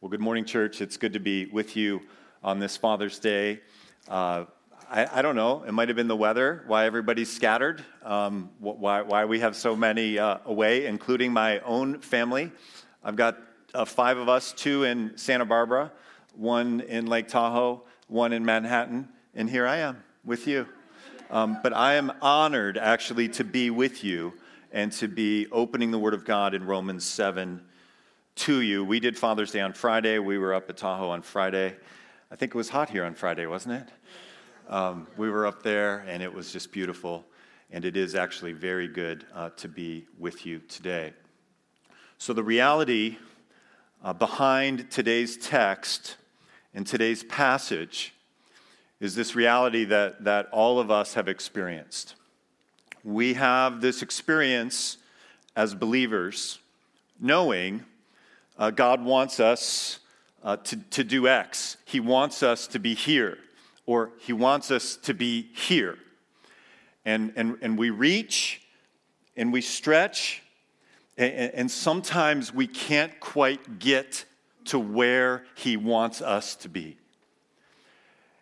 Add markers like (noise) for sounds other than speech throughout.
Well, good morning, church. It's good to be with you on this Father's Day. Uh, I, I, don't know, it might have been the weather, why everybody's scattered, um, why, why we have so many uh, away, including my own family. I've got uh, five of us two in Santa Barbara, one in Lake Tahoe, one in Manhattan, and here I am with you. Um, but I am honored actually to be with you and to be opening the Word of God in Romans 7 to you. We did Father's Day on Friday. We were up at Tahoe on Friday. I think it was hot here on Friday, wasn't it? Um, we were up there, and it was just beautiful. And it is actually very good uh, to be with you today. So, the reality uh, behind today's text and today's passage is this reality that, that all of us have experienced. We have this experience as believers, knowing uh, God wants us uh, to, to do X. He wants us to be here, or He wants us to be here. And, and, and we reach and we stretch, and, and sometimes we can't quite get to where He wants us to be.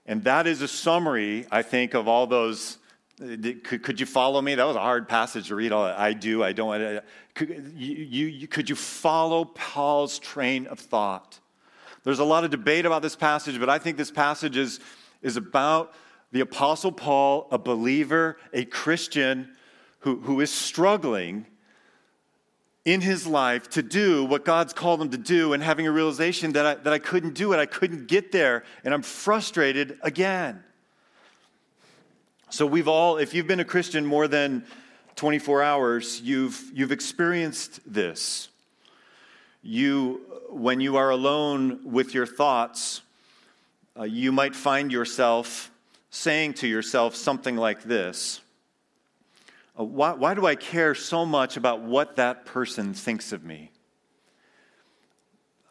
And that is a summary, I think, of all those could, you follow me? That was a hard passage to read. All I do, I don't. Could you, you, could you follow Paul's train of thought? There's a lot of debate about this passage, but I think this passage is, is about the Apostle Paul, a believer, a Christian who, who is struggling in his life to do what God's called him to do and having a realization that I, that I couldn't do it, I couldn't get there, and I'm frustrated again. So we've all, if you've been a Christian more than 24 hours, you've, you've experienced this. You, when you are alone with your thoughts, uh, you might find yourself saying to yourself something like this uh, why, why do I care so much about what that person thinks of me?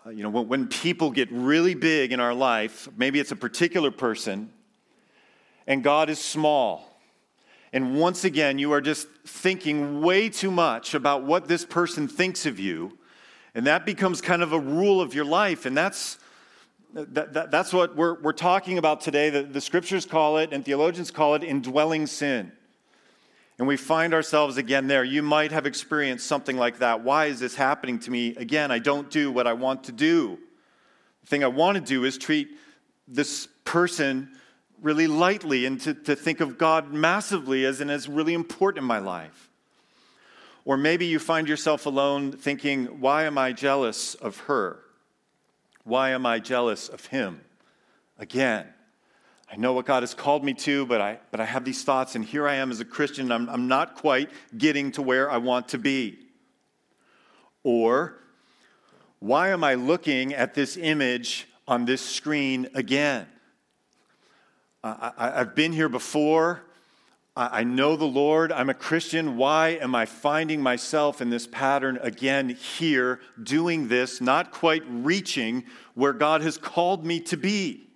Uh, you know, when, when people get really big in our life, maybe it's a particular person, and God is small. And once again, you are just thinking way too much about what this person thinks of you. And that becomes kind of a rule of your life. And that's, that, that, that's what we're, we're talking about today. The, the scriptures call it, and theologians call it, indwelling sin. And we find ourselves again there. You might have experienced something like that. Why is this happening to me? Again, I don't do what I want to do. The thing I want to do is treat this person really lightly and to, to think of God massively as and as really important in my life. Or maybe you find yourself alone thinking, why am I jealous of her? Why am I jealous of him? Again, I know what God has called me to, but I, but I have these thoughts, and here I am as a Christian, I'm, I'm not quite getting to where I want to be. Or, why am I looking at this image on this screen again? I, have been here before. I, I know the Lord. I'm a Christian. Why am I finding myself in this pattern again here, doing this, not quite reaching where God has called me to be?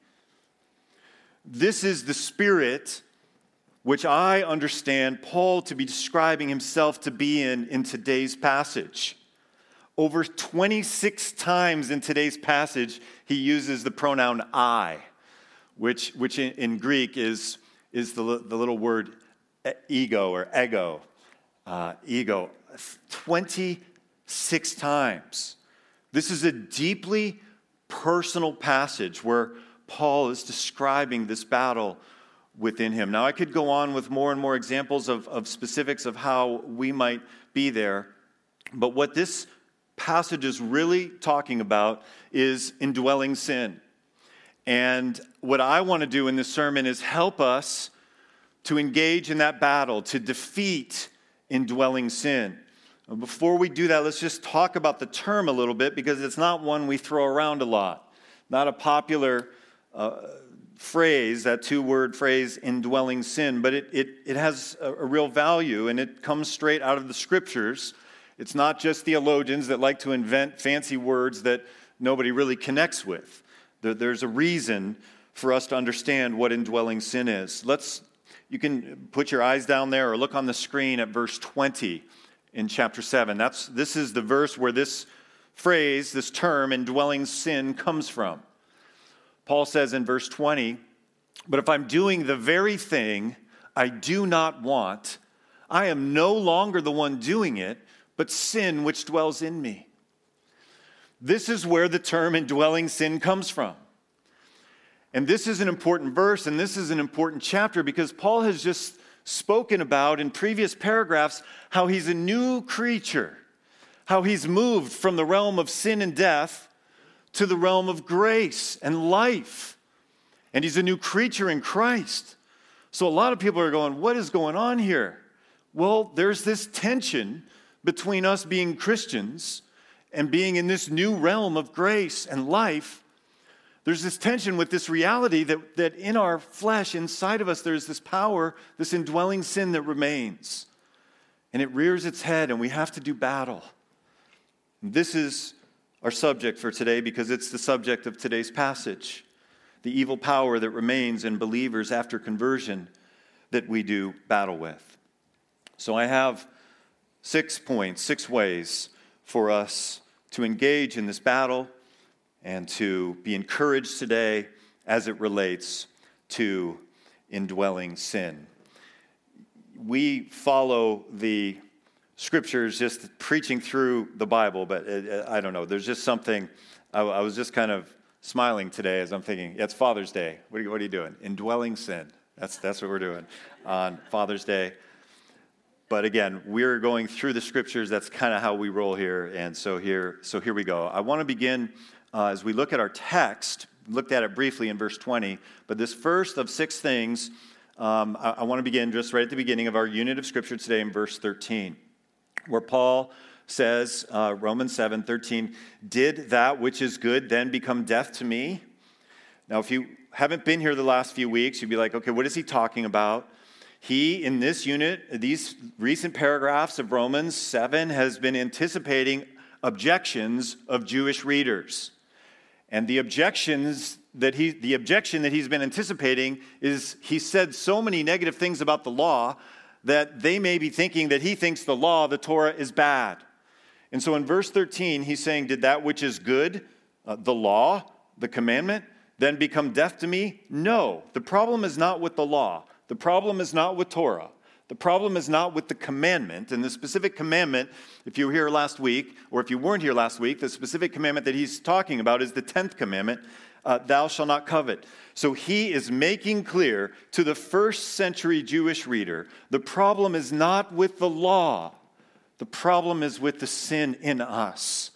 This is the spirit which I understand Paul to be describing himself to be in in today's passage. Over 26 times in today's passage, he uses the pronoun I which, which in, in Greek is, is the, the little word ego or ego. Uh, ego. 26 times. This is a deeply personal passage where Paul is describing this battle within him. Now, I could go on with more and more examples of, of specifics of how we might be there, but what this passage is really talking about is indwelling sin. And what I want to do in this sermon is help us to engage in that battle, to defeat indwelling sin. Before we do that, let's just talk about the term a little bit because it's not one we throw around a lot. Not a popular uh, phrase, that two word phrase, indwelling sin, but it, it, it has a, a real value and it comes straight out of the scriptures. It's not just theologians that like to invent fancy words that nobody really connects with. There's a reason for us to understand what indwelling sin is. Let's, you can put your eyes down there or look on the screen at verse 20 in chapter 7. That's, this is the verse where this phrase, this term, indwelling sin, comes from. Paul says in verse 20, But if I'm doing the very thing I do not want, I am no longer the one doing it, but sin which dwells in me. This is where the term indwelling sin comes from. And this is an important verse, and this is an important chapter because Paul has just spoken about in previous paragraphs how he's a new creature how he's moved from the realm of sin and death to the realm of grace and life. And he's a new creature in Christ. So a lot of people are going, What is going on here? Well, there's this tension between us being Christians and being in this new realm of grace and life. There's this tension with this reality that, that in our flesh, inside of us, there's this power, this indwelling sin that remains. And it rears its head, and we have to do battle. This is our subject for today because it's the subject of today's passage the evil power that remains in believers after conversion that we do battle with. So I have six points, six ways for us to engage in this battle and to be encouraged today as it relates to indwelling sin. We follow the scriptures, just preaching through the Bible, but it, it, I don't know. There's just something, I, was just kind of smiling today as I'm thinking, it's Father's Day. What are, you, what are you doing? Indwelling sin. That's, that's what we're doing on Father's Day. But again, we're going through the scriptures. That's kind of how we roll here. And so here, so here we go. I want to begin uh, as we look at our text, looked at it briefly in verse 20, but this first of six things, um, I, I want to begin just right at the beginning of our unit of scripture today in verse 13 where Paul says, uh, Romans 7 13, did that which is good then become death to me? Now, if you haven't been here the last few weeks, you'd be like, okay, what is he talking about? He, in this unit, these recent paragraphs of Romans 7, has been anticipating objections of Jewish readers. And the objections that he, the objection that he's been anticipating is he said so many negative things about the law that they may be thinking that he thinks the law, the Torah, is bad. And so in verse 13, he's saying, Did that which is good, uh, the law, the commandment, then become death to me? No. The problem is not with the law. The problem is not with Torah. The problem is not with the commandment. And the specific commandment, if you were here last week, or if you weren't here last week, the specific commandment that he's talking about is the 10th commandment uh, thou shalt not covet. So he is making clear to the first century Jewish reader the problem is not with the law, the problem is with the sin in us.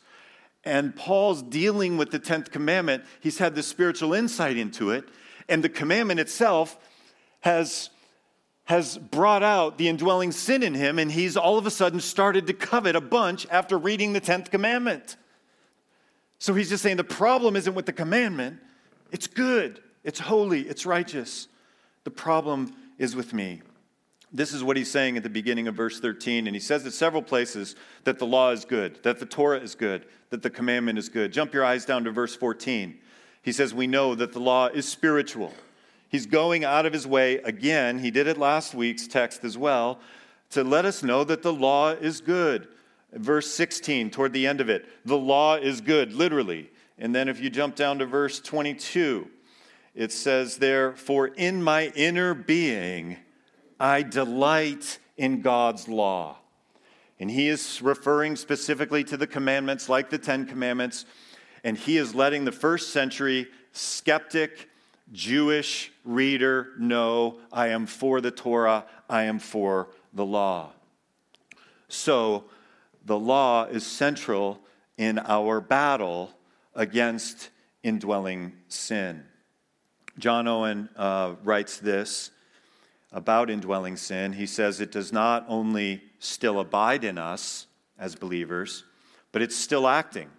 And Paul's dealing with the 10th commandment, he's had the spiritual insight into it, and the commandment itself has has brought out the indwelling sin in him, and he's all of a sudden started to covet a bunch after reading the 10th commandment. So he's just saying the problem isn't with the commandment, it's good, it's holy, it's righteous. The problem is with me. This is what he's saying at the beginning of verse 13, and he says at several places that the law is good, that the Torah is good, that the commandment is good. Jump your eyes down to verse 14. He says, We know that the law is spiritual. He's going out of his way again, he did it last week's text as well, to let us know that the law is good. Verse 16, toward the end of it, the law is good, literally. And then if you jump down to verse 22, it says there, For in my inner being I delight in God's law. And he is referring specifically to the commandments like the Ten Commandments. And he is letting the first century skeptic Jewish reader know I am for the Torah, I am for the law. So, the law is central in our battle against indwelling sin. John Owen uh, writes this about indwelling sin. He says it does not only still abide in us as believers, but it's still acting,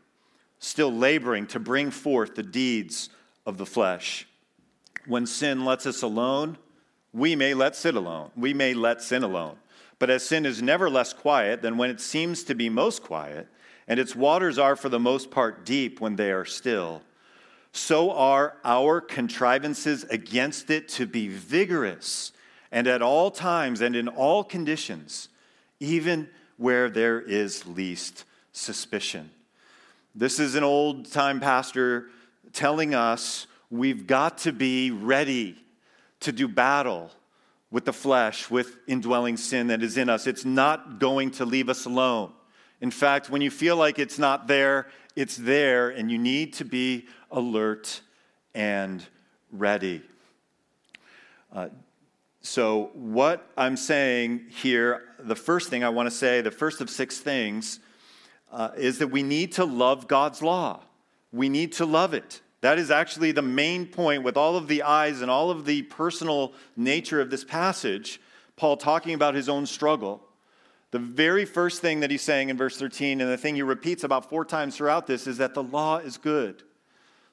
still laboring to bring forth the deeds of the flesh. When sin lets us alone, we may let sin alone. We may let sin alone. But as sin is never less quiet than when it seems to be most quiet, and its waters are for the most part deep when they are still, so are our contrivances against it to be vigorous and at all times and in all conditions, even where there is least suspicion. This is an old time pastor telling us we've got to be ready to do battle with the flesh, with indwelling sin that is in us. It's not going to leave us alone. In fact, when you feel like it's not there, it's there, and you need to be alert and ready. Uh, so, what I'm saying here, the first thing I want to say, the first of six things, uh, is that we need to love God's law. We need to love it. That is actually the main point with all of the eyes and all of the personal nature of this passage. Paul talking about his own struggle. The very first thing that he's saying in verse 13, and the thing he repeats about four times throughout this, is that the law is good.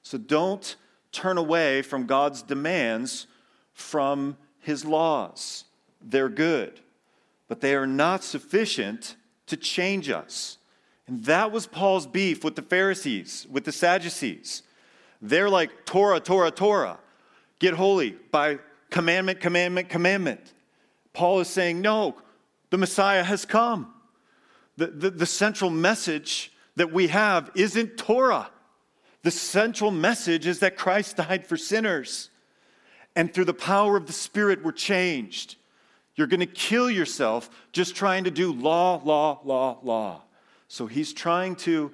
So don't turn away from God's demands from his laws. They're good, but they are not sufficient to change us. And that was Paul's beef with the Pharisees, with the Sadducees. They're like Torah, Torah, Torah. Get holy by commandment, commandment, commandment. Paul is saying, no, the Messiah has come. The, the, the, central message that we have isn't Torah. The central message is that Christ died for sinners. And through the power of the Spirit, we're changed. You're going to kill yourself just trying to do law, law, law, law. So he's trying to,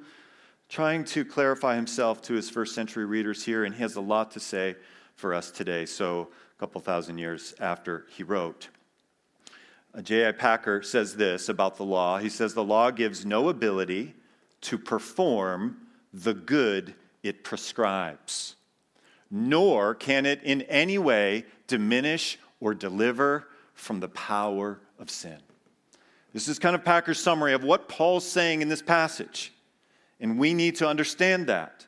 trying to clarify himself to his first century readers here, and he has a lot to say for us today. So, a couple thousand years after he wrote. Uh, J.I. Packer says this about the law. He says, The law gives no ability to perform the good it prescribes, nor can it in any way diminish or deliver from the power of sin. This is kind of Packer's summary of what Paul's saying in this passage. And we need to understand that.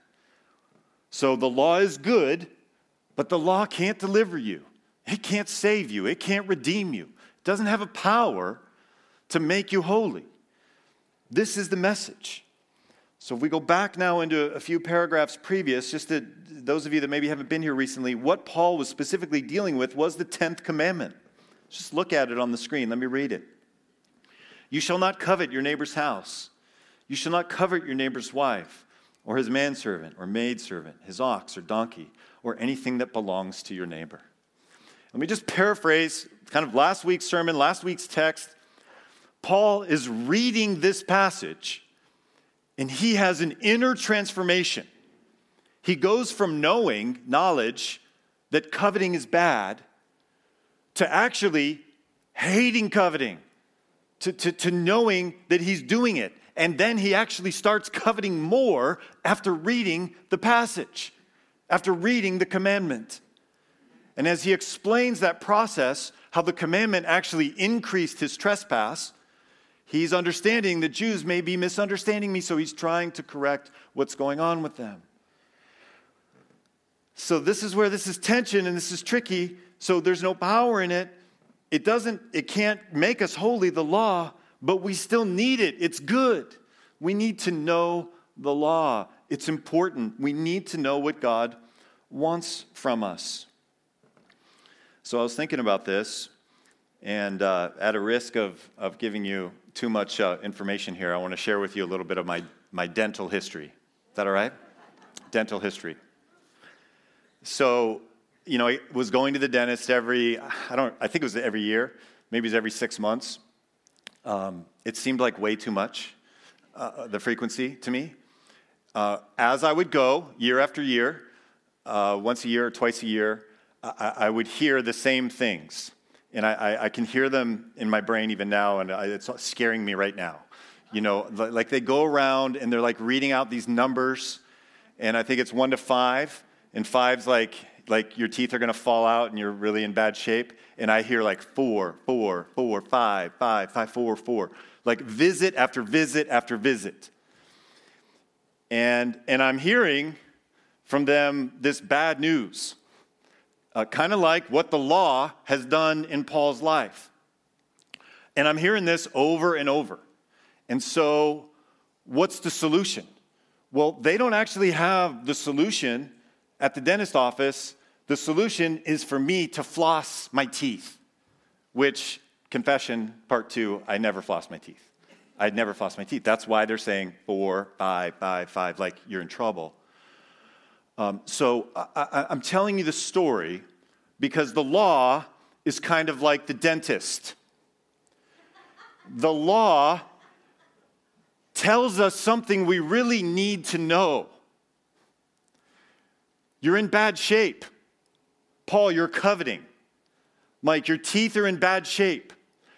So the law is good, but the law can't deliver you, it can't save you, it can't redeem you It doesn't have a power to make you holy. This is the message. So if we go back now into a few paragraphs previous, just to those of you that maybe haven't been here recently, what Paul was specifically dealing with was the 10th commandment. Just look at it on the screen. Let me read it. You shall not covet your neighbor's house. You shall not covet your neighbor's wife, or his manservant, or maidservant, his ox or donkey, or anything that belongs to your neighbor. Let me just paraphrase kind of last week's sermon, last week's text. Paul is reading this passage and he has an inner transformation. He goes from knowing, knowledge, that coveting is bad to actually hating coveting, to, to, to knowing that he's doing it. And then he actually starts coveting more after reading the passage, after reading the commandment. And as he explains that process, how the commandment actually increased his trespass, he's understanding the Jews may be misunderstanding me, so he's trying to correct what's going on with them. So this is where this is tension and this is tricky. So there's no power in it. It doesn't, it can't make us holy, the law, but we still need it. It's good. We need to know the law. It's important. We need to know what God wants from us. So I was thinking about this, and uh, at a risk of, of giving you too much uh, information here, I want to share with you a little bit of my, my dental history. Is that all right? dental history. So, you know, I was going to the dentist every, I don't, I think it was every year, maybe it was every six months. Um, it seemed like way too much, uh, the frequency to me. Uh, as I would go year after year, uh, once a year or twice a year, I, I would hear the same things. And I, I, I, can hear them in my brain even now, and it's scaring me right now. You know, like they go around and they're like reading out these numbers, and I think it's one to five, and five's like, like your teeth are going to fall out and you're really in bad shape. And I hear like four, four, four, five, five, five, four, four. Like visit after visit after visit. And, and I'm hearing from them this bad news uh, kind of like what the law has done in Paul's life. And I'm hearing this over and over. And so, what's the solution? Well, they don't actually have the solution at the dentist office. The solution is for me to floss my teeth, which, confession part two, I never floss my teeth. I'd never floss my teeth. That's why they're saying four, five, five, five, like you're in trouble. Um, so I, am telling you the story because the law is kind of like the dentist. The law tells us something we really need to know. You're in bad shape. Paul, you're coveting. Mike, your teeth are in bad shape.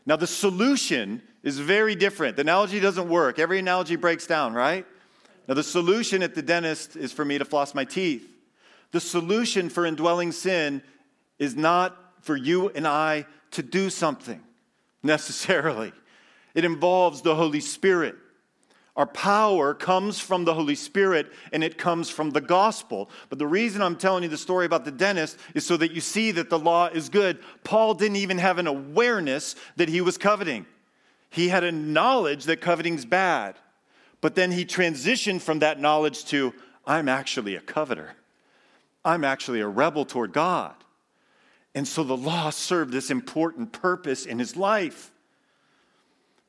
Now, the solution is very different. The analogy doesn't work. Every analogy breaks down, right? Now, the solution at the dentist is for me to floss my teeth. The solution for indwelling sin is not for you and I to do something (laughs) necessarily, it involves the Holy Spirit. Our power comes from the Holy Spirit and it comes from the gospel. But the reason I'm telling you the story about the dentist is so that you see that the law is good. Paul didn't even have an awareness that he was coveting, he had a knowledge that coveting's bad. But then he transitioned from that knowledge to, I'm actually a coveter. I'm actually a rebel toward God. And so the law served this important purpose in his life.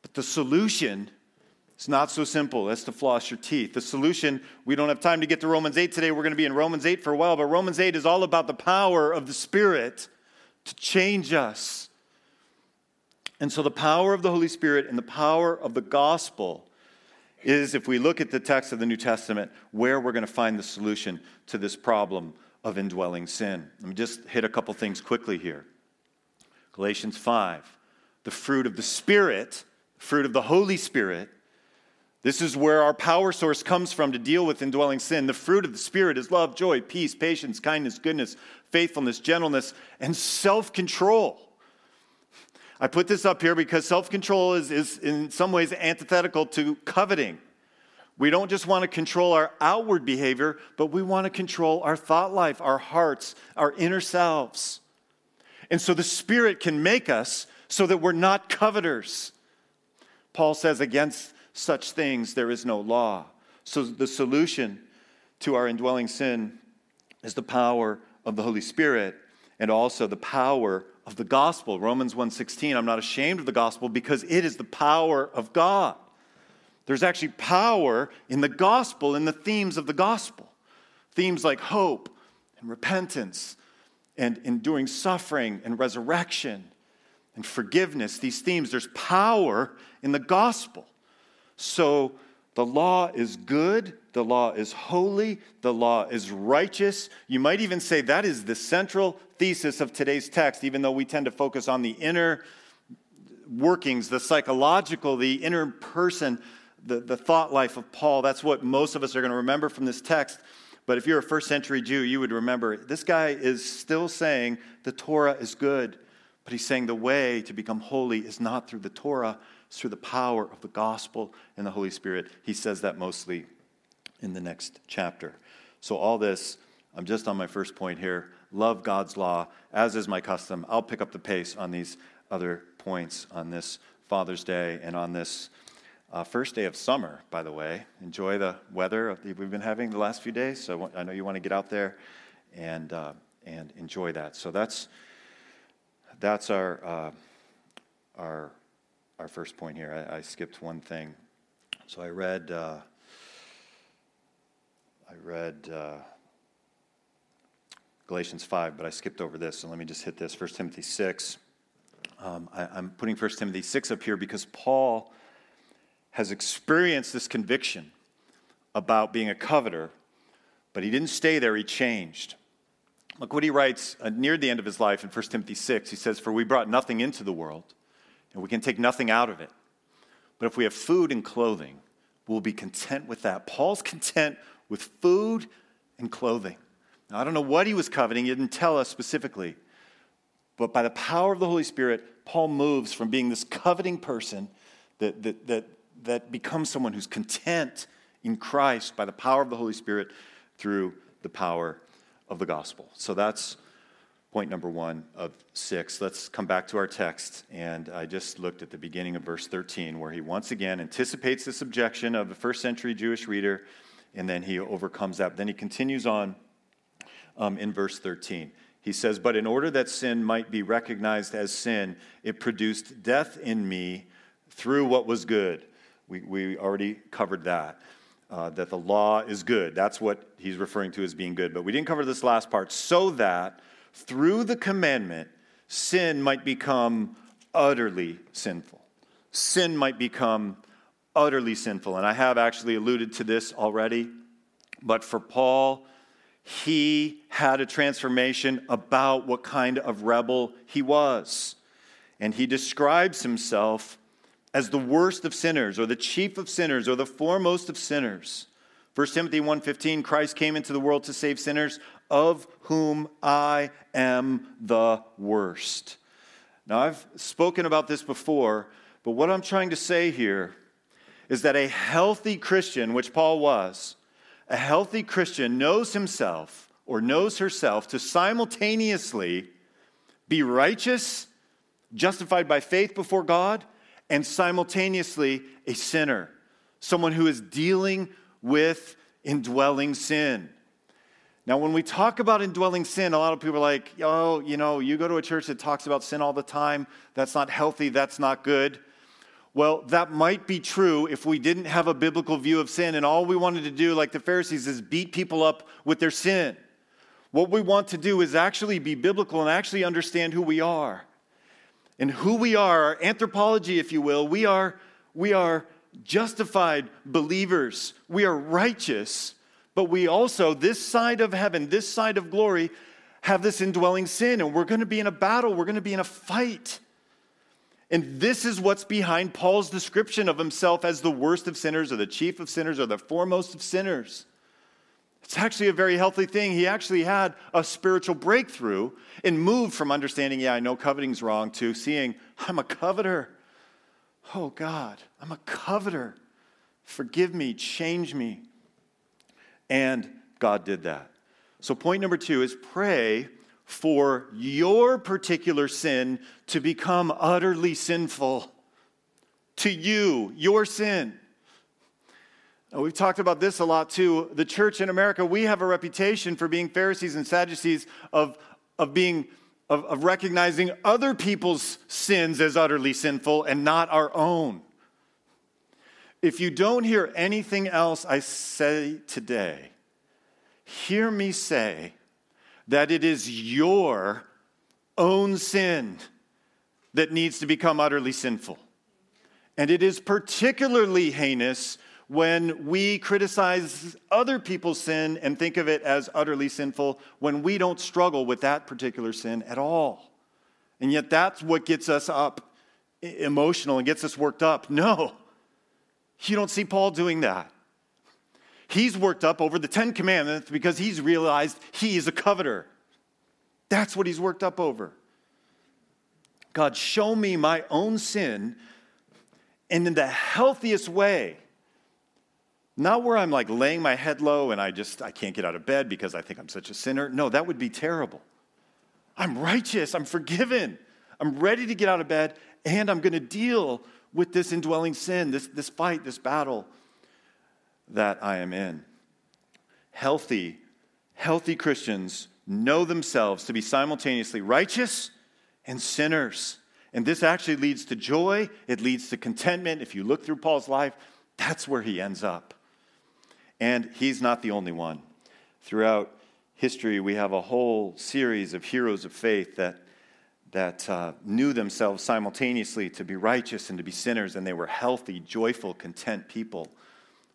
But the solution it's not so simple as to floss your teeth. The solution, we don't have time to get to Romans 8 today. We're going to be in Romans 8 for a while, but Romans 8 is all about the power of the Spirit to change us. And so, the power of the Holy Spirit and the power of the gospel is, if we look at the text of the New Testament, where we're going to find the solution to this problem of indwelling sin. Let me just hit a couple things quickly here. Galatians 5, the fruit of the Spirit, fruit of the Holy Spirit this is where our power source comes from to deal with indwelling sin. The fruit of the Spirit is love, joy, peace, patience, kindness, goodness, faithfulness, gentleness, and self control. I put this up here because self control is, is in some ways antithetical to coveting. We don't just want to control our outward behavior, but we want to control our thought life, our hearts, our inner selves. And so the Spirit can make us so that we're not coveters. Paul says against such things there is no law. So the solution to our indwelling sin is the power of the Holy Spirit and also the power of the gospel. Romans 1:16, I'm not ashamed of the gospel because it is the power of God. There's actually power in the gospel in the themes of the gospel. Themes like hope and repentance and enduring suffering and resurrection and forgiveness. These themes, there's power in the gospel. So the law is good, the law is holy, the law is righteous. You might even say that is the central thesis of today's text, even though we tend to focus on the inner workings, the psychological, the inner person, the, the thought life of Paul. That's what most of us are going to remember from this text. But if you're a first century Jew, you would remember this guy is still saying the Torah is good, but he's saying the way to become holy is not through the Torah, through the power of the gospel and the Holy Spirit. He says that mostly in the next chapter. So, all this, I'm just on my first point here. Love God's law, as is my custom. I'll pick up the pace on these other points on this Father's Day and on this uh, first day of summer, by the way. Enjoy the weather we've been having the last few days. So, I know you want to get out there and, uh, and enjoy that. So, that's, that's our, uh, our our first point here. I, I skipped one thing. So I read, uh, I read uh, Galatians 5, but I skipped over this. So let me just hit this 1 Timothy 6. Um, I, I'm putting 1 Timothy 6 up here because Paul has experienced this conviction about being a coveter, but he didn't stay there, he changed. Look what he writes uh, near the end of his life in 1 Timothy 6. He says, For we brought nothing into the world and we can take nothing out of it. But if we have food and clothing, we'll be content with that. Paul's content with food and clothing. Now, I don't know what he was coveting, he didn't tell us specifically. But by the power of the Holy Spirit, Paul moves from being this coveting person that, that, that, that becomes someone who's content in Christ by the power of the Holy Spirit through the power of the gospel. So that's point number one of six. Let's come back to our text. And I just looked at the beginning of verse 13, where he once again anticipates this objection of the first century Jewish reader, and then he overcomes that. Then he continues on um, in verse 13. He says, But in order that sin might be recognized as sin, it produced death in me through what was good. We, we already covered that. Uh, that the law is good. That's what he's referring to as being good. But we didn't cover this last part. So that through the commandment, sin might become utterly sinful. Sin might become utterly sinful. And I have actually alluded to this already. But for Paul, he had a transformation about what kind of rebel he was. And he describes himself as the worst of sinners or the chief of sinners or the foremost of sinners. 1 Timothy 1:15 Christ came into the world to save sinners of whom I am the worst. Now I've spoken about this before, but what I'm trying to say here is that a healthy Christian, which Paul was, a healthy Christian knows himself or knows herself to simultaneously be righteous, justified by faith before God, and simultaneously a sinner, someone who is dealing with indwelling sin. Now, when we talk about indwelling sin, a lot of people are like, oh, you know, you go to a church that talks about sin all the time. That's not healthy. That's not good. Well, that might be true if we didn't have a biblical view of sin and all we wanted to do, like the Pharisees, is beat people up with their sin. What we want to do is actually be biblical and actually understand who we are and who we are, our anthropology, if you will, we are, we are justified believers. We are righteous, but we also, this side of heaven, this side of glory, have this indwelling sin, and we're going to be in a battle, we're going to be in a fight. And this is what's behind Paul's description of himself as the worst of sinners, or the chief of sinners, or the foremost of sinners. It's actually a very healthy thing. He actually had a spiritual breakthrough and moved from understanding, yeah, I know coveting's wrong, to seeing, I'm a coveter. Oh, God, I'm a coveter. Forgive me, change me. And God did that. So, point number two is pray for your particular sin to become utterly sinful. To you, your sin. We've talked about this a lot too. The church in America, we have a reputation for being Pharisees and Sadducees, of, of being of, of recognizing other people's sins as utterly sinful and not our own. If you don't hear anything else I say today, hear me say that it is your own sin that needs to become utterly sinful. And it is particularly heinous when we criticize other people's sin and think of it as utterly sinful when we don't struggle with that particular sin at all. And yet that's what gets us up emotional and gets us worked up. No, you don't see Paul doing that. He's worked up over the Ten Commandments because he's realized he is a coveter. That's what he's worked up over. God, show me my own sin, and in the healthiest way, not where I'm like laying my head low and I just I can't get out of bed because I think I'm such a sinner. No, that would be terrible. I'm righteous, I'm forgiven. I'm ready to get out of bed and I'm going to deal with this indwelling sin, this, this fight, this battle that I am in. Healthy, healthy Christians know themselves to be simultaneously righteous and sinners. And this actually leads to joy, it leads to contentment. If you look through Paul's life, that's where he ends up. And he's not the only one. Throughout history, we have a whole series of heroes of faith that, that uh, knew themselves simultaneously to be righteous and to be sinners, and they were healthy, joyful, content people.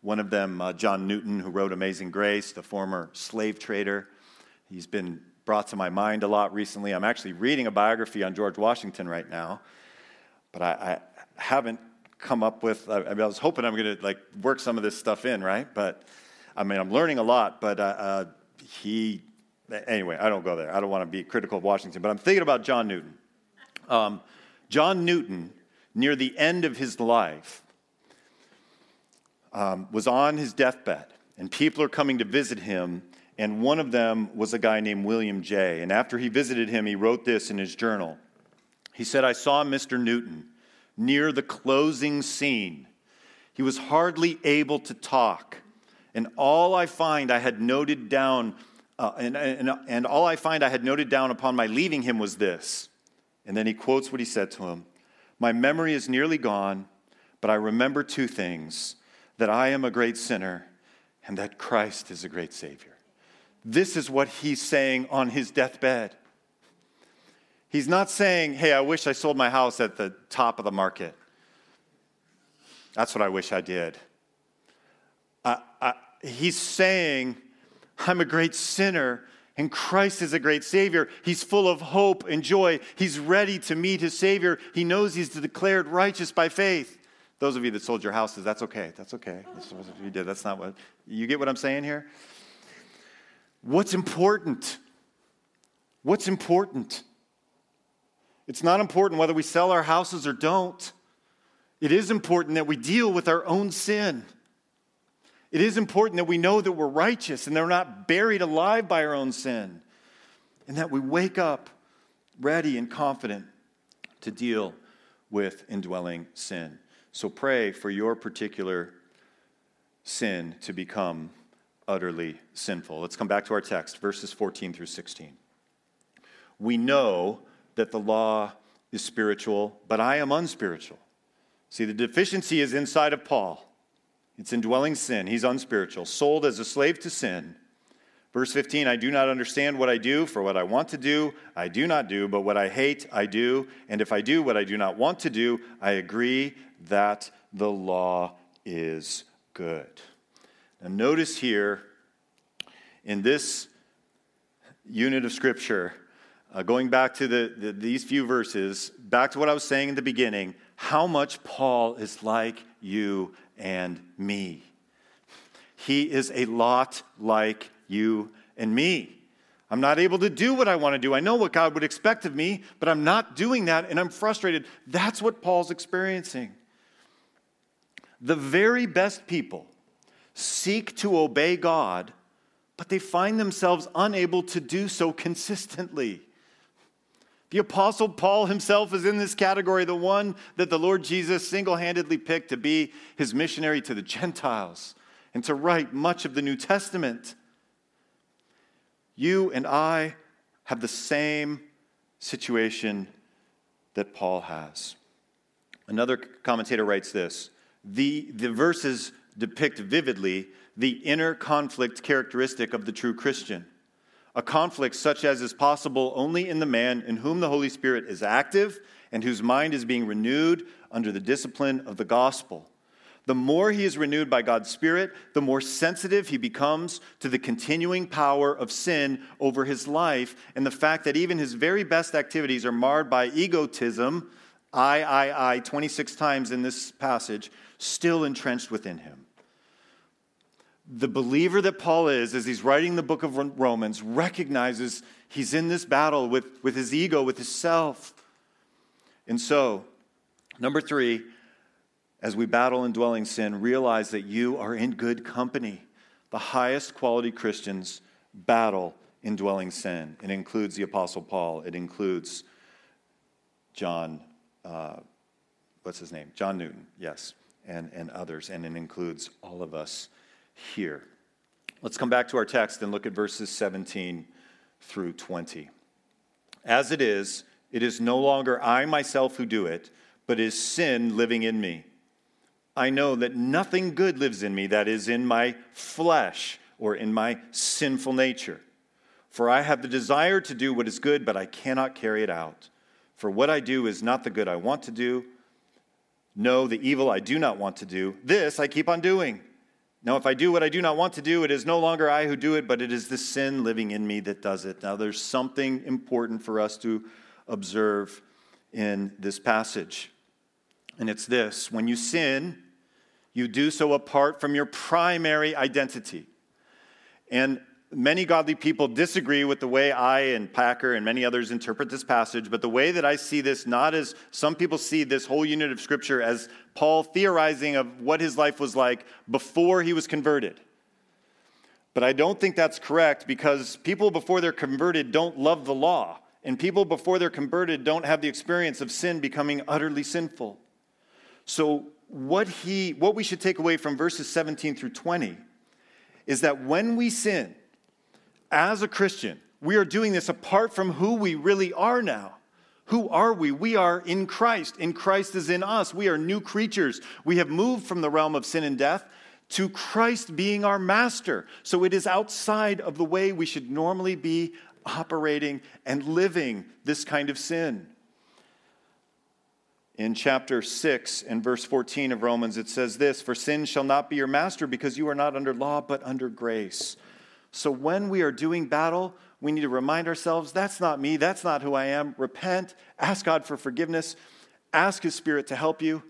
One of them, uh, John Newton, who wrote Amazing Grace, the former slave trader. He's been brought to my mind a lot recently. I'm actually reading a biography on George Washington right now, but I, I haven't come up with. I, mean, I was hoping I'm going to like work some of this stuff in, right? But I mean, I'm learning a lot. But uh, uh, he, anyway, I don't go there. I don't want to be critical of Washington. But I'm thinking about John Newton. Um, John Newton, near the end of his life, um, was on his deathbed, and people are coming to visit him. And one of them was a guy named William Jay. And after he visited him, he wrote this in his journal. He said, I saw Mr. Newton near the closing scene. He was hardly able to talk. And all I find I had noted down, uh, and, and, and all I find I had noted down upon my leaving him was this. And then he quotes what he said to him My memory is nearly gone. but I remember two things that I am a great sinner and that Christ is a great Savior. This is what he's saying on his deathbed. He's not saying, Hey, I wish I sold my house at the top of the market. That's what I wish I did. I, he's saying, I'm a great sinner and Christ is a great Savior. He's full of hope and joy. He's ready to meet his Savior. He knows he's declared righteous by faith. Those of you that sold your houses, that's okay. That's okay. That's what you did. That's not what you get what I'm saying here? What's important? What's important? It's not important whether we sell our houses or don't. It is important that we deal with our own sin. It is important that we know that we're righteous and that we're not buried alive by our own sin, and that we wake up ready and confident to deal with indwelling sin. So pray for your particular sin to become utterly sinful. Let's come back to our text, verses 14 through 16. We know that the law is spiritual, but I am unspiritual. See, the deficiency is inside of Paul. It's indwelling sin. He's unspiritual, sold as a slave to sin. Verse 15, I do not understand what I do, for what I want to do, I do not do, but what I hate, I do. And if I do what I do not want to do, I agree that the law is good. Now, notice here in this unit of Scripture, uh, going back to the, the, these few verses, back to what I was saying in the beginning, how much Paul is like you and me. He is a lot like you and me. I'm not able to do what I want to do. I know what God would expect of me, but I'm not doing that and I'm frustrated. That's what Paul's experiencing. The very best people seek to obey God, but they find themselves unable to do so consistently. The Apostle Paul himself is in this category, the one that the Lord Jesus single handedly picked to be his missionary to the Gentiles and to write much of the New Testament. You and I have the same situation that Paul has. Another commentator writes this the, the verses depict vividly the inner conflict characteristic of the true Christian. A conflict such as is possible only in the man in whom the Holy Spirit is active and whose mind is being renewed under the discipline of the gospel. The more he is renewed by God's Spirit, the more sensitive he becomes to the continuing power of sin over his life and the fact that even his very best activities are marred by egotism, I, I, I, 26 times in this passage, still entrenched within him. The believer that Paul is, as he's writing the book of Romans, recognizes he's in this battle with, with his ego, with his self. And so, number three, as we battle indwelling sin, realize that you are in good company. The highest quality Christians battle indwelling sin. It includes the Apostle Paul, it includes John, uh, what's his name? John Newton, yes and, and others, and it includes all of us here. Let's come back to our text and look at verses 17 through 20. As it is, it is no longer I myself who do it, but is sin living in me. I know that nothing good lives in me, that is, in my flesh or in my sinful nature. For I have the desire to do what is good, but I cannot carry it out. For what I do is not the good I want to do no, the evil I do not want to do, this I keep on doing. Now, if I do what I do not want to do, it is no longer I who do it, but it is the sin living in me that does it. Now, there's something important for us to observe in this passage. And it's this when you sin, you do so apart from your primary identity. And many godly people disagree with the way I and Packer and many others interpret this passage, but the way that I see this, not as some people see this whole unit of Scripture as Paul theorizing of what his life was like before he was converted. But I don't think that's correct because people before they're converted don't love the law, and people before they're converted don't have the experience of sin becoming utterly sinful. So, what, he, what we should take away from verses 17 through 20 is that when we sin, as a Christian, we are doing this apart from who we really are now, Who are we? We are in Christ, and Christ is in us. We are new creatures. We have moved from the realm of sin and death to Christ being our master. So it is outside of the way we should normally be operating and living this kind of sin. In chapter 6 and verse 14 of Romans, it says this For sin shall not be your master because you are not under law, but under grace. So when we are doing battle, we need to remind ourselves that's not me, that's not who I am. Repent, ask God for forgiveness, ask His Spirit to help you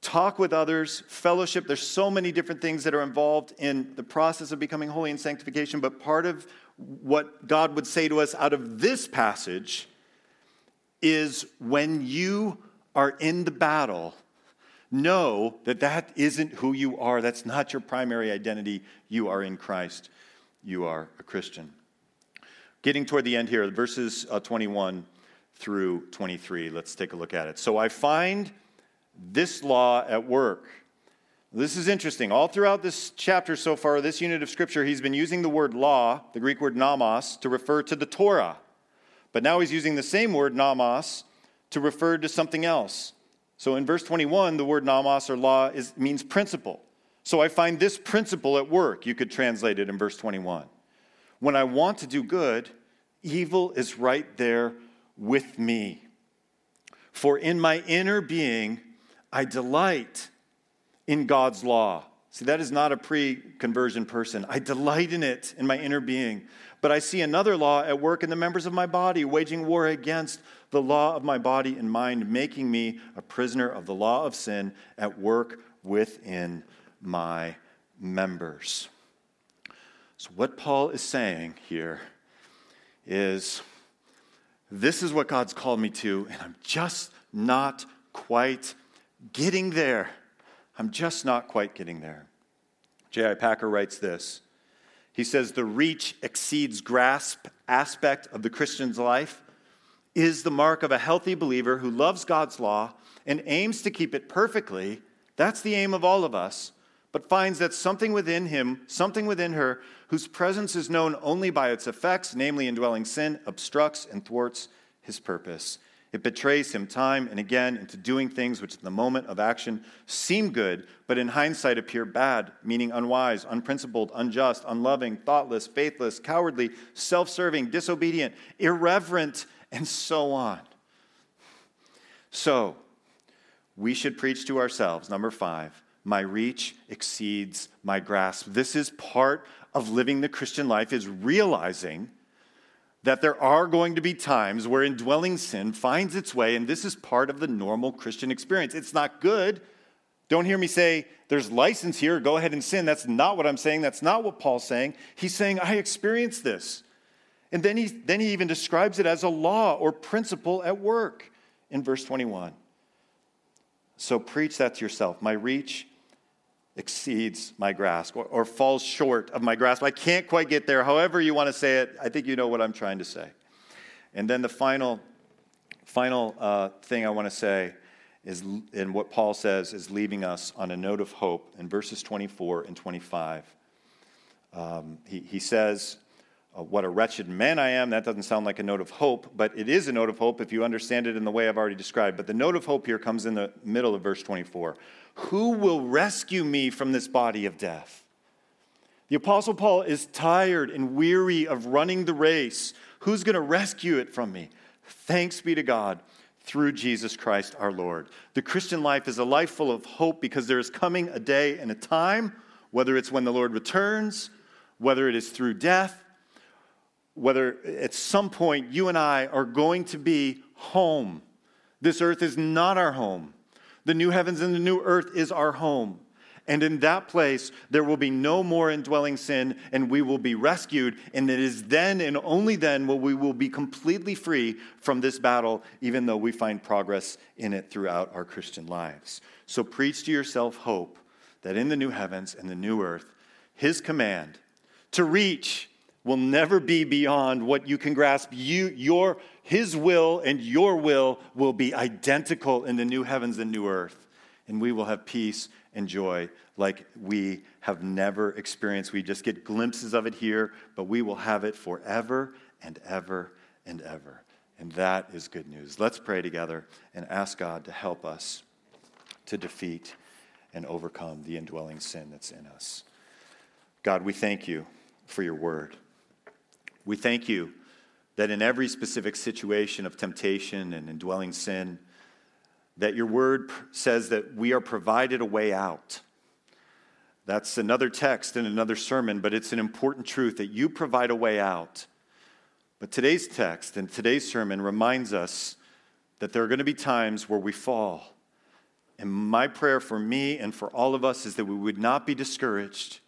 talk with others, fellowship. There's so many different things that are involved in the process of becoming holy and sanctification, but part of what God would say to us out of this passage is when you are in the battle, know that that isn't who you are. That's not your primary identity. You are in Christ. You are a Christian. Getting toward the end here, verses uh, 21 through 23. Let's take a look at it. So I find this law at work. This is interesting. All throughout this chapter so far, this unit of scripture, he's been using the word law, the Greek word nomos, to refer to the Torah. But now he's using the same word nomos to refer to something else. So in verse 21, the word nomos or law is, means principle. So I find this principle at work. You could translate it in verse 21. When I want to do good, evil is right there with me. For in my inner being, I delight in God's law. See, that is not a pre conversion person. I delight in it in my inner being. But I see another law at work in the members of my body, waging war against the law of my body and mind, making me a prisoner of the law of sin at work within my members. So, what Paul is saying here is this is what God's called me to, and I'm just not quite getting there. I'm just not quite getting there. J.I. Packer writes this. He says, The reach exceeds grasp aspect of the Christian's life is the mark of a healthy believer who loves God's law and aims to keep it perfectly. That's the aim of all of us, but finds that something within him, something within her, whose presence is known only by its effects, namely indwelling sin, obstructs and thwarts his purpose. It betrays him time and again into doing things which, in the moment of action, seem good, but in hindsight appear bad, meaning unwise, unprincipled, unjust, unloving, thoughtless, faithless, cowardly, self serving, disobedient, irreverent, and so on. So, we should preach to ourselves. Number five, my reach exceeds my grasp. This is part of living the Christian life, is realizing that there are going to be times where indwelling sin finds its way, and this is part of the normal Christian experience. It's not good. Don't hear me say, there's license here, go ahead and sin. That's not what I'm saying. That's not what Paul's saying. He's saying, I experienced this. And then he, then he even describes it as a law or principle at work in verse 21. So preach that to yourself. My reach exceeds my grasp or, or, falls short of my grasp. I can't quite get there. However, you want to say it, I think you know what I'm trying to say. And then the final, final uh, thing I want to say is, and what Paul says is leaving us on a note of hope in verses 24 and 25. Um, he, he says, uh, What a wretched man I am. That doesn't sound like a note of hope, but it is a note of hope if you understand it in the way I've already described. But the note of hope here comes in the middle of verse 24. Who will rescue me from this body of death? The Apostle Paul is tired and weary of running the race. Who's going to rescue it from me? Thanks be to God through Jesus Christ our Lord. The Christian life is a life full of hope because there is coming a day and a time, whether it's when the Lord returns, whether it is through death, whether at some point you and I are going to be home. This earth is not our home. The new heavens and the new earth is our home. And in that place, there will be no more indwelling sin, and we will be rescued. And it is then and only then will we will be completely free from this battle, even though we find progress in it throughout our Christian lives. So preach to yourself hope that in the new heavens and the new earth, his command to reach will never be beyond what you can grasp. You, your, his will and your will will be identical in the new heavens and new earth. And we will have peace and joy like we have never experienced. We just get glimpses of it here, but we will have it forever and ever and ever. And that is good news. Let's pray together and ask God to help us to defeat and overcome the indwelling sin that's in us. God, we thank you for your word. We thank you that in every specific situation of temptation and indwelling sin, that your word says that we are provided a way out. That's another text and another sermon, but it's an important truth that you provide a way out. But today's text and today's sermon reminds us that there are going to be times where we fall. And my prayer for me and for all of us is that we would not be discouraged,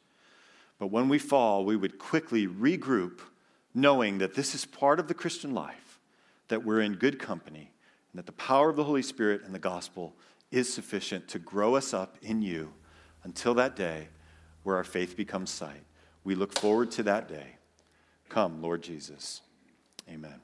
but when we fall, we would quickly regroup, knowing that this is part of the Christian life, that we're in good company, and that the power of the Holy Spirit and the gospel is sufficient to grow us up in you until that day where our faith becomes sight. We look forward to that day. Come, Lord Jesus. Amen.